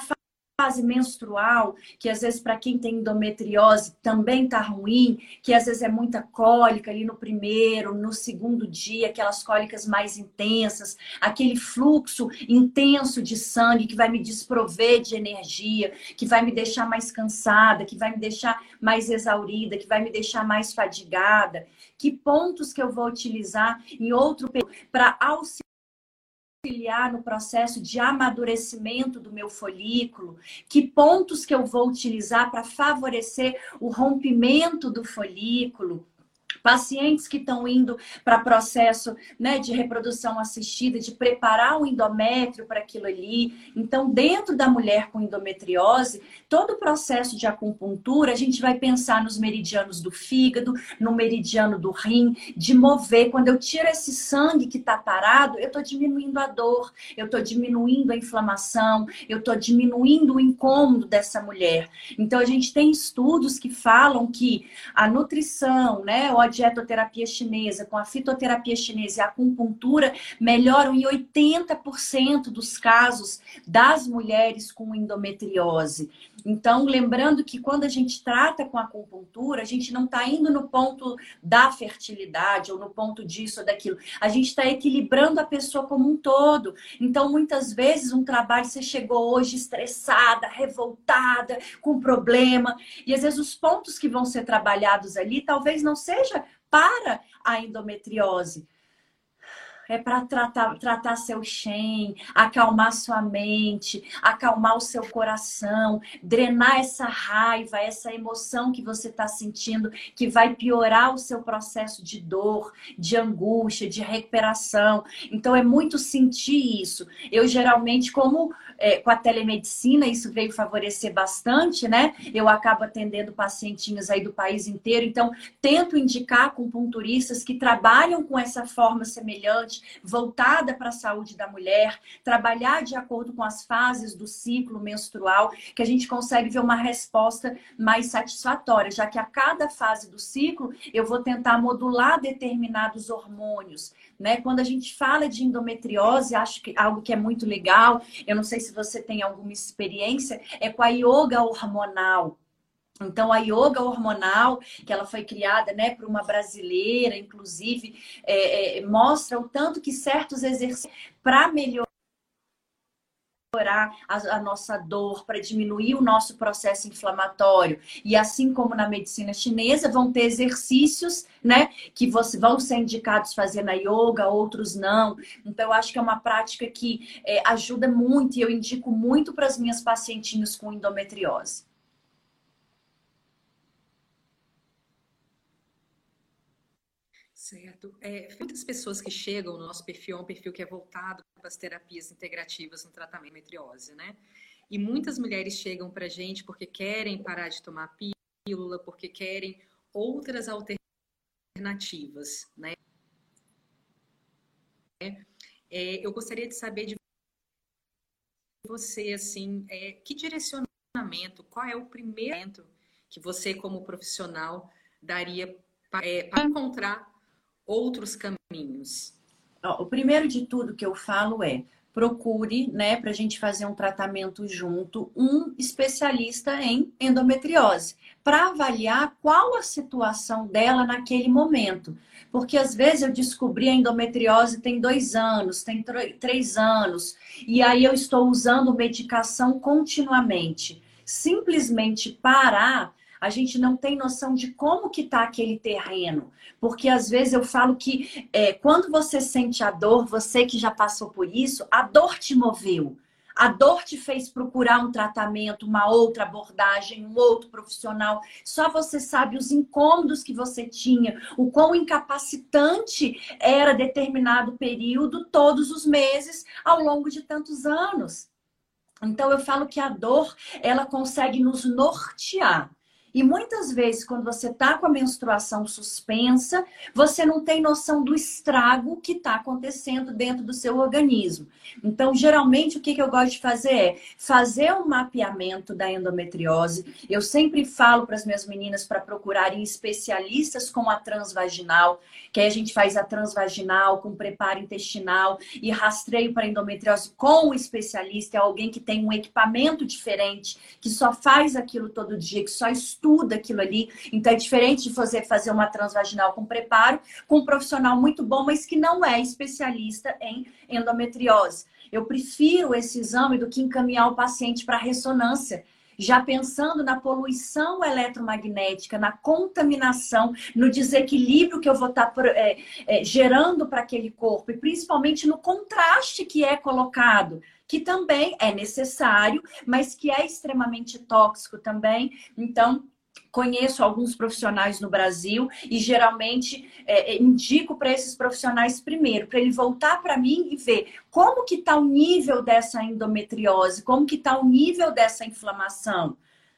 fase menstrual, que às vezes para quem tem endometriose também tá ruim, que às vezes é muita cólica ali no primeiro, no segundo dia, aquelas cólicas mais intensas, aquele fluxo intenso de sangue que vai me desprover de energia, que vai me deixar mais cansada, que vai me deixar mais exaurida, que vai me deixar mais fadigada. Que pontos que eu vou utilizar em outro para auxiliar auxiliar no processo de amadurecimento do meu folículo, que pontos que eu vou utilizar para favorecer o rompimento do folículo, pacientes que estão indo para processo né, de reprodução assistida, de preparar o endométrio para aquilo ali. Então, dentro da mulher com endometriose, todo o processo de acupuntura, a gente vai pensar nos meridianos do fígado, no meridiano do rim, de mover. Quando eu tiro esse sangue que está parado, eu estou diminuindo a dor, eu estou diminuindo a inflamação, eu estou diminuindo o incômodo dessa mulher. Então, a gente tem estudos que falam que a nutrição, né, dietoterapia chinesa, com a fitoterapia chinesa e a acupuntura, melhoram em 80% dos casos das mulheres com endometriose. Então, lembrando que quando a gente trata com a acupuntura, a gente não está indo no ponto da fertilidade ou no ponto disso ou daquilo. A gente está equilibrando a pessoa como um todo. Então, muitas vezes, um trabalho, você chegou hoje estressada, revoltada, com problema, e às vezes os pontos que vão ser trabalhados ali talvez não seja para a endometriose é para tratar, tratar seu Shen, acalmar sua mente, acalmar o seu coração, drenar essa raiva, essa emoção que você está sentindo, que vai piorar o seu processo de dor, de angústia, de recuperação. Então, é muito sentir isso. Eu, geralmente, como é, com a telemedicina, isso veio favorecer bastante, né? Eu acabo atendendo pacientinhos aí do país inteiro, então, tento indicar acupunturistas que trabalham com essa forma semelhante voltada para a saúde da mulher, trabalhar de acordo com as fases do ciclo menstrual, que a gente consegue ver uma resposta mais satisfatória, já que a cada fase do ciclo eu vou tentar modular determinados hormônios. Né? Quando a gente fala de endometriose, acho que algo que é muito legal, eu não sei se você tem alguma experiência, é com a yoga hormonal. Então, a yoga hormonal, que ela foi criada né, por uma brasileira, inclusive, é, é, mostra o tanto que certos exercícios para melhorar a, nossa dor, para diminuir o nosso processo inflamatório. E assim como na medicina chinesa, vão ter exercícios, né, que vão ser indicados fazer na yoga, outros não. Então, eu acho que é uma prática que é, ajuda muito e eu indico muito para as minhas pacientinhas com endometriose. Certo. É, muitas pessoas que chegam no nosso perfil é um perfil que é voltado para as terapias integrativas no tratamento de metriose, né? E muitas mulheres chegam para a gente porque querem parar de tomar pílula, porque querem outras alternativas, né? É, eu gostaria de saber de você, assim, é, que direcionamento, qual é o primeiro que você, como profissional, daria para é, encontrar outros caminhos? O primeiro de tudo que eu falo é procure, né, para a gente fazer um tratamento junto, um especialista em endometriose, para avaliar qual a situação dela naquele momento. Porque às vezes eu descobri a endometriose tem dois anos, tem três anos, e aí eu estou usando medicação continuamente. Simplesmente parar a gente não tem noção de como que está aquele terreno. Porque às vezes eu falo que é, quando você sente a dor, você que já passou por isso, a dor te moveu. A dor te fez procurar um tratamento, uma outra abordagem, um outro profissional. Só você sabe os incômodos que você tinha, o quão incapacitante era determinado período, todos os meses, ao longo de tantos anos. Então eu falo que a dor, ela consegue nos nortear. E muitas vezes, quando você está com a menstruação suspensa, você não tem noção do estrago que está acontecendo dentro do seu organismo. Então, geralmente, o que, eu gosto de fazer é fazer um mapeamento da endometriose. Eu sempre falo para as minhas meninas para procurarem especialistas com a transvaginal, que aí a gente faz a transvaginal com preparo intestinal e rastreio para endometriose com o especialista, é alguém que tem um equipamento diferente, que só faz aquilo todo dia, que só estuda estuda aquilo ali. Então é diferente de você fazer uma transvaginal com preparo com um profissional muito bom, mas que não é especialista em endometriose. Eu prefiro esse exame do que encaminhar o paciente para ressonância já pensando na poluição eletromagnética, na contaminação, no desequilíbrio que eu vou estar tá, é, é, gerando para aquele corpo, e principalmente no contraste que é colocado que também é necessário, mas que é extremamente tóxico também. Então, conheço alguns profissionais no Brasil e geralmente é, é indico para esses profissionais primeiro, para ele voltar para mim e ver como que está o nível dessa endometriose, como que está o nível dessa inflamação.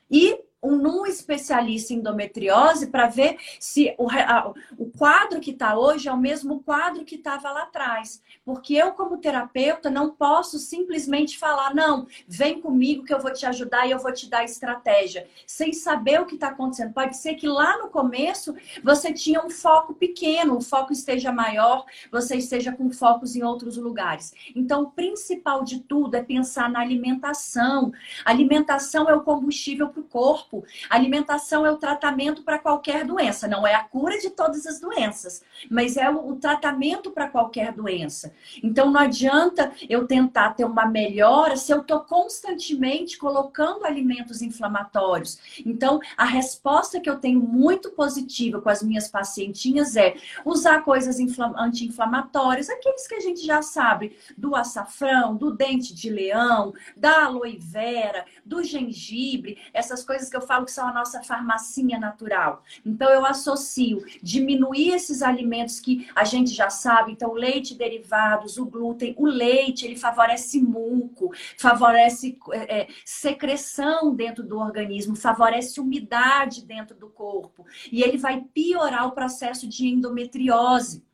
E num especialista em endometriose para ver se o, a, o quadro que está hoje é o mesmo quadro que estava lá atrás. Porque eu, como terapeuta, não posso simplesmente falar, não, vem comigo que eu vou te ajudar e eu vou te dar estratégia, sem saber o que está acontecendo. Pode ser que lá no começo você tinha um foco pequeno, o foco esteja maior, você esteja com focos em outros lugares. Então, o principal de tudo é pensar na alimentação. Alimentação é o combustível para o corpo corpo. alimentação é o tratamento para qualquer doença. Não é a cura de todas as doenças, mas é o, tratamento para qualquer doença. Então não adianta eu tentar ter uma melhora se eu estou constantemente colocando alimentos inflamatórios. Então a resposta que eu tenho muito positiva com as minhas pacientinhas é usar coisas anti-inflamatórias, aqueles que a gente já sabe, do açafrão, do dente de leão, da aloe vera, do gengibre, essas coisas que eu falo que são a nossa farmacinha natural. Então eu associo diminuir esses alimentos que a gente já sabe, então leite derivados, o glúten, o leite, ele favorece muco, favorece é, é, secreção dentro do organismo, favorece umidade dentro do corpo e ele vai piorar o processo de endometriose.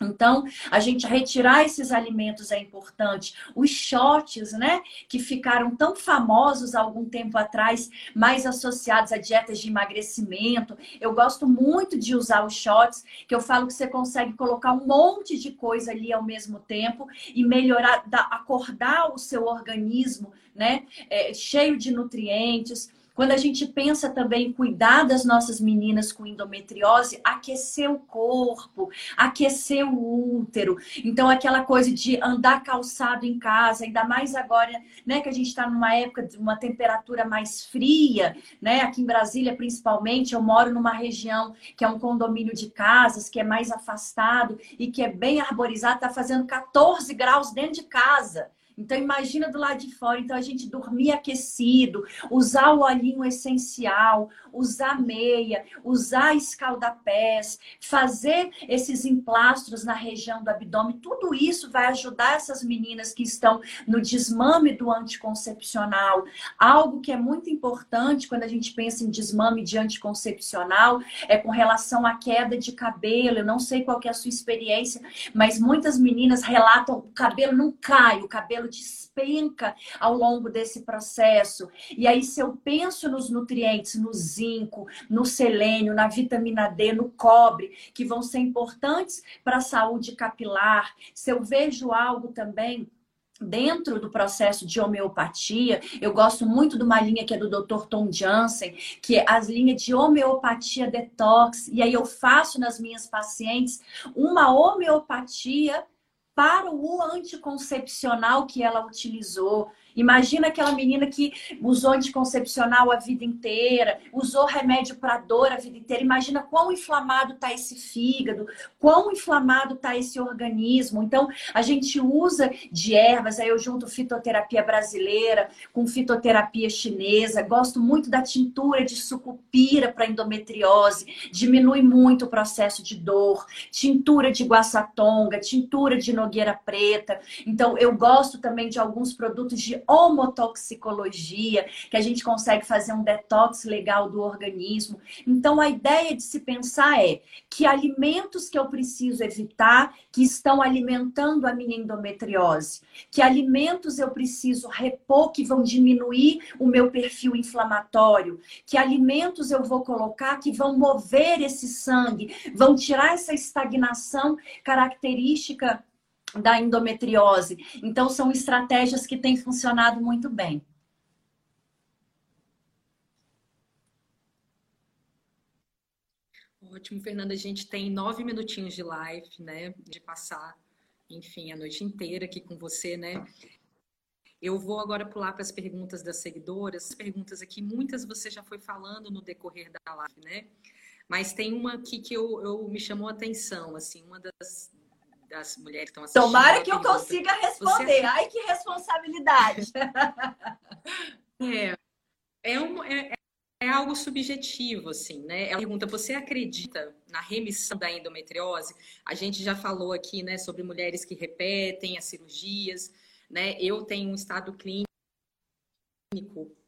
Então, a gente retirar esses alimentos é importante. Os shots, né, que ficaram tão famosos há algum tempo atrás, mais associados a dietas de emagrecimento. Eu gosto muito de usar os shots, que eu falo que você consegue colocar um monte de coisa ali ao mesmo tempo e melhorar, acordar o seu organismo, né, é, cheio de nutrientes. Quando a gente pensa também em cuidar das nossas meninas com endometriose, aquecer o corpo, aquecer o útero. Então, aquela coisa de andar calçado em casa, ainda mais agora, né, que a gente está numa época de uma temperatura mais fria, né? Aqui em Brasília, principalmente, eu moro numa região que é um condomínio de casas, que é mais afastado e que é bem arborizado, está fazendo 14 graus dentro de casa. Então imagina do lado de fora, então a gente dormir aquecido, usar o olhinho essencial, usar meia, usar escaldapés, fazer esses emplastros na região do abdômen, tudo isso vai ajudar essas meninas que estão no desmame do anticoncepcional. Algo que é muito importante quando a gente pensa em desmame de anticoncepcional é com relação à queda de cabelo. Eu não sei qual é a sua experiência, mas muitas meninas relatam o cabelo não cai, o cabelo despenca ao longo desse processo. E aí, se eu penso nos nutrientes, no zinco, no selênio, na vitamina D, no cobre, que vão ser importantes para a saúde capilar, se eu vejo algo também dentro do processo de homeopatia, eu gosto muito de uma linha que é do Dr. Tom Jansen, que é as linhas de homeopatia detox, e aí eu faço nas minhas pacientes uma homeopatia para o anticoncepcional que ela utilizou. Imagina aquela menina que usou anticoncepcional a vida inteira, usou remédio para dor a vida inteira. Imagina quão inflamado está esse fígado, quão inflamado está esse organismo. Então, a gente usa de ervas, aí eu junto fitoterapia brasileira com fitoterapia chinesa. Gosto muito da tintura de sucupira para endometriose, diminui muito o processo de dor. Tintura de guaçatonga, tintura de nogueira preta. Então, eu gosto também de alguns produtos de homotoxicologia, que a gente consegue fazer um detox legal do organismo. Então, a ideia de se pensar é que alimentos que eu preciso evitar, que estão alimentando a minha endometriose, que alimentos eu preciso repor, que vão diminuir o meu perfil inflamatório, que alimentos eu vou colocar que vão mover esse sangue, vão tirar essa estagnação característica da endometriose. Então, são estratégias que têm funcionado muito bem. Ótimo, Fernanda. A gente tem nove minutinhos de live, né? De passar, enfim, a noite inteira aqui com você, né? Eu vou agora pular para as perguntas das seguidoras. As perguntas aqui, muitas você já foi falando no decorrer da live, né? Mas tem uma aqui que eu, eu me chamou a atenção, assim, uma das, das mulheres estão assistindo. Tomara que eu consiga responder. Você... Ai, que responsabilidade! (laughs) é, é, um, é, é, algo subjetivo, assim, né? Ela pergunta: você acredita na remissão da endometriose? A gente já falou aqui, né, sobre mulheres que repetem as cirurgias, né? Eu tenho um estado clínico,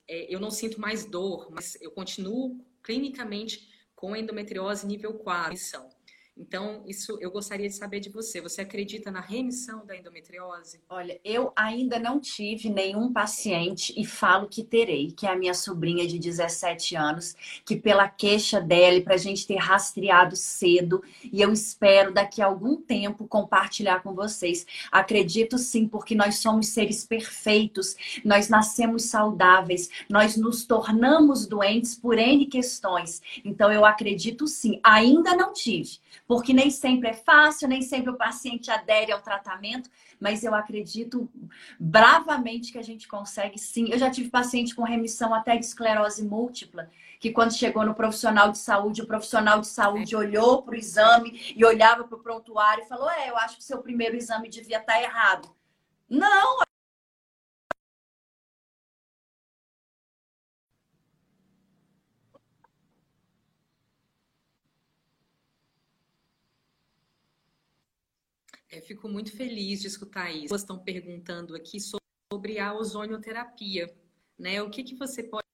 é, eu não sinto mais dor, mas eu continuo clinicamente com endometriose nível 4. Remissão. Então, isso eu gostaria de saber de você. Você acredita na remissão da endometriose? Olha, eu ainda não tive nenhum paciente e falo que terei, que é a minha sobrinha de 17 anos, que pela queixa dela, para a gente ter rastreado cedo, e eu espero daqui a algum tempo compartilhar com vocês. Acredito sim, porque nós somos seres perfeitos, nós nascemos saudáveis, nós nos tornamos doentes por N questões. Então, eu acredito sim. Ainda não tive porque nem sempre é fácil, nem sempre o paciente adere ao tratamento, mas eu acredito bravamente que a gente consegue sim. Eu já tive paciente com remissão até de esclerose múltipla, que quando chegou no profissional de saúde, o profissional de saúde olhou para o exame e olhava para o prontuário e falou: É, eu acho que o seu primeiro exame devia estar errado. Não, É, fico muito feliz de escutar isso. Vocês estão perguntando aqui sobre a ozonioterapia, né? O que, que você pode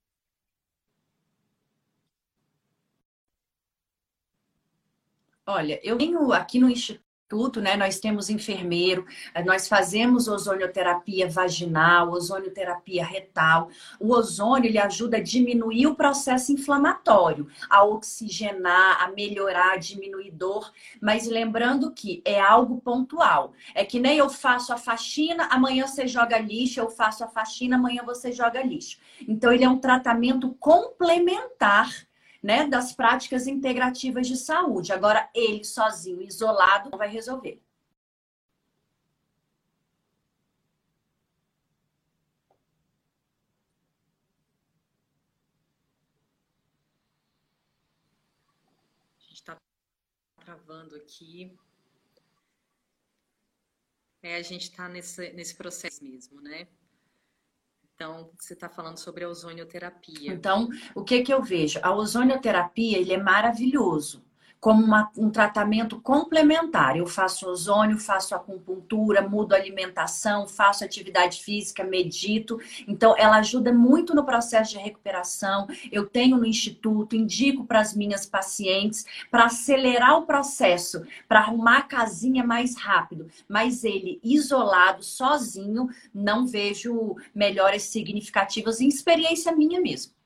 Olha, eu tenho aqui no Instituto instituto, né? Nós temos enfermeiro, eh, nós fazemos ozonioterapia vaginal, ozonioterapia retal. O ozônio ele ajuda a diminuir o processo inflamatório, a oxigenar, a melhorar, a diminuir dor, mas lembrando que é algo pontual. É que nem eu faço a faxina, amanhã você joga lixo, eu faço a faxina, amanhã você joga lixo. Então ele é um tratamento complementar né, das práticas integrativas de saúde. Agora, ele sozinho, isolado, não vai resolver. A gente está travando aqui. É, a gente está nesse, nesse processo mesmo, né? Então, você está falando sobre a ozonioterapia. Então, o que, que eu vejo? A ozonioterapia ele é maravilhoso como uma, um tratamento complementar. Eu faço ozônio, faço acupuntura, mudo alimentação, faço atividade física, medito. Então, ela ajuda muito no processo de recuperação. Eu tenho no instituto, indico para as minhas pacientes para acelerar o processo, para arrumar a casinha mais rápido. Mas ele isolado, sozinho, não vejo melhores significativas em experiência minha mesmo.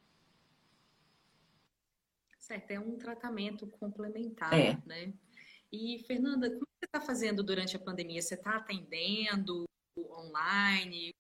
Certo, é um tratamento complementar, é. né? E, Fernanda, como você está fazendo durante a pandemia? Você está atendendo online?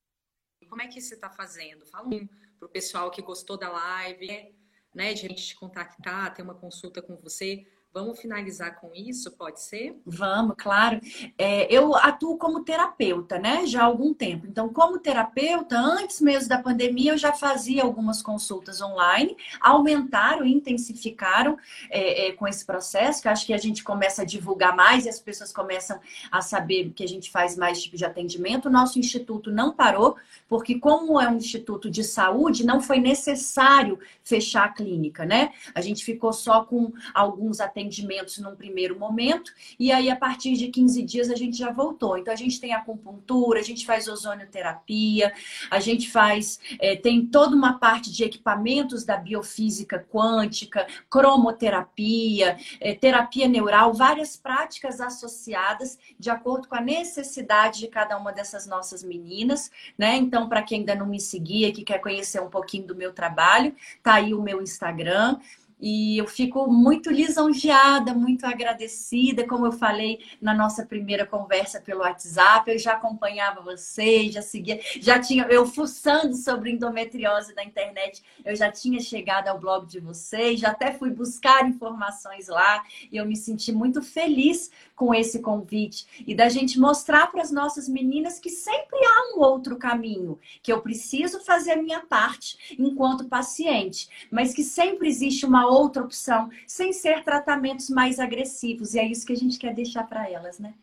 Como é que você está fazendo? Fala um para o pessoal que gostou da live, né? De a gente te contactar, ter uma consulta com você. Vamos finalizar com isso, pode ser? Vamos, claro. É, eu atuo como terapeuta, né? Já há algum tempo. Então, como terapeuta, antes mesmo da pandemia, eu já fazia algumas consultas online, aumentaram, intensificaram é, é, com esse processo, que acho que a gente começa a divulgar mais e as pessoas começam a saber que a gente faz mais tipo de atendimento. O nosso instituto não parou, porque como é um instituto de saúde, não foi necessário fechar a clínica, né? A gente ficou só com alguns atendimentos atendimentos num primeiro momento, e aí a partir de 15 dias a gente já voltou. Então a gente tem acupuntura, a gente faz ozonioterapia, a gente faz, é, tem toda uma parte de equipamentos da biofísica quântica, cromoterapia, é, terapia neural, várias práticas associadas de acordo com a necessidade de cada uma dessas nossas meninas, né? Então, para quem ainda não me seguia, que quer conhecer um pouquinho do meu trabalho, tá aí o meu Instagram. E eu fico muito lisonjeada, muito agradecida. Como eu falei na nossa primeira conversa pelo WhatsApp, eu já acompanhava vocês, já seguia, já tinha, eu fuçando sobre endometriose na internet, eu já tinha chegado ao blog de vocês, já até fui buscar informações lá e eu me senti muito feliz com esse convite e da gente mostrar para as nossas meninas que sempre há um outro caminho, que eu preciso fazer a minha parte enquanto paciente, mas que sempre existe uma outra opção, sem ser tratamentos mais agressivos. E é isso que a gente quer deixar para elas, né?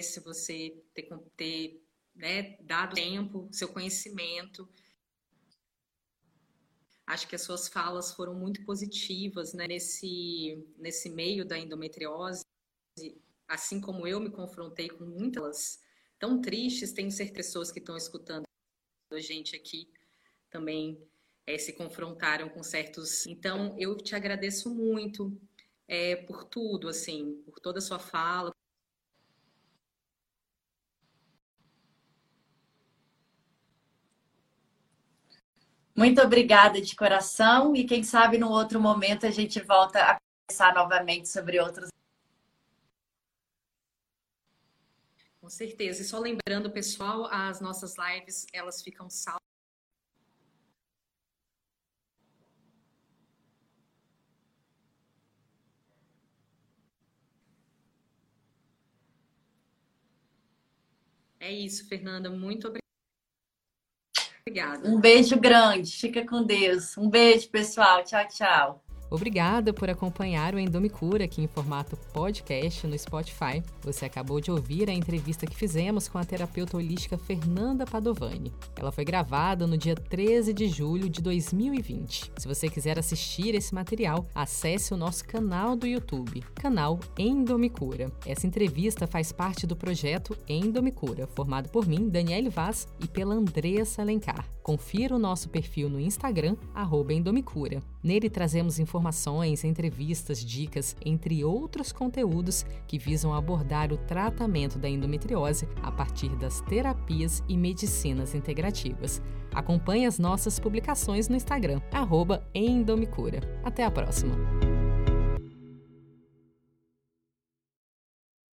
Se você ter, ter né, dado tempo, seu conhecimento. Acho que as suas falas foram muito positivas né, nesse, nesse meio da endometriose. Assim como eu me confrontei com muitas tão tristes, tenho certeza pessoas que estão escutando a gente aqui também é, se confrontaram com certos. Então, eu te agradeço muito é, por tudo, assim, por toda a sua fala. Muito obrigada de coração e quem sabe no outro momento a gente volta a conversar novamente sobre outros. Com certeza. E só lembrando, pessoal, as nossas lives, elas ficam salvas. É isso, Fernanda. Muito obrigada. Um beijo grande. Fica com Deus. Um beijo, pessoal. Tchau, tchau. Obrigada por acompanhar o Endomicura aqui em formato podcast no Spotify. Você acabou de ouvir a entrevista que fizemos com a terapeuta holística Fernanda Padovani. Ela foi gravada no dia 13 de julho de 2020. Se você quiser assistir esse material, acesse o nosso canal do YouTube, canal Endomicura. Essa entrevista faz parte do projeto Endomicura, formado por mim, Daniele Vaz, e pela Andressa Alencar. Confira o nosso perfil no Instagram, Endomicura. Nele trazemos informações, entrevistas, dicas, entre outros conteúdos que visam abordar o tratamento da endometriose a partir das terapias e medicinas integrativas. Acompanhe as nossas publicações no Instagram, Endomicura. Até a próxima!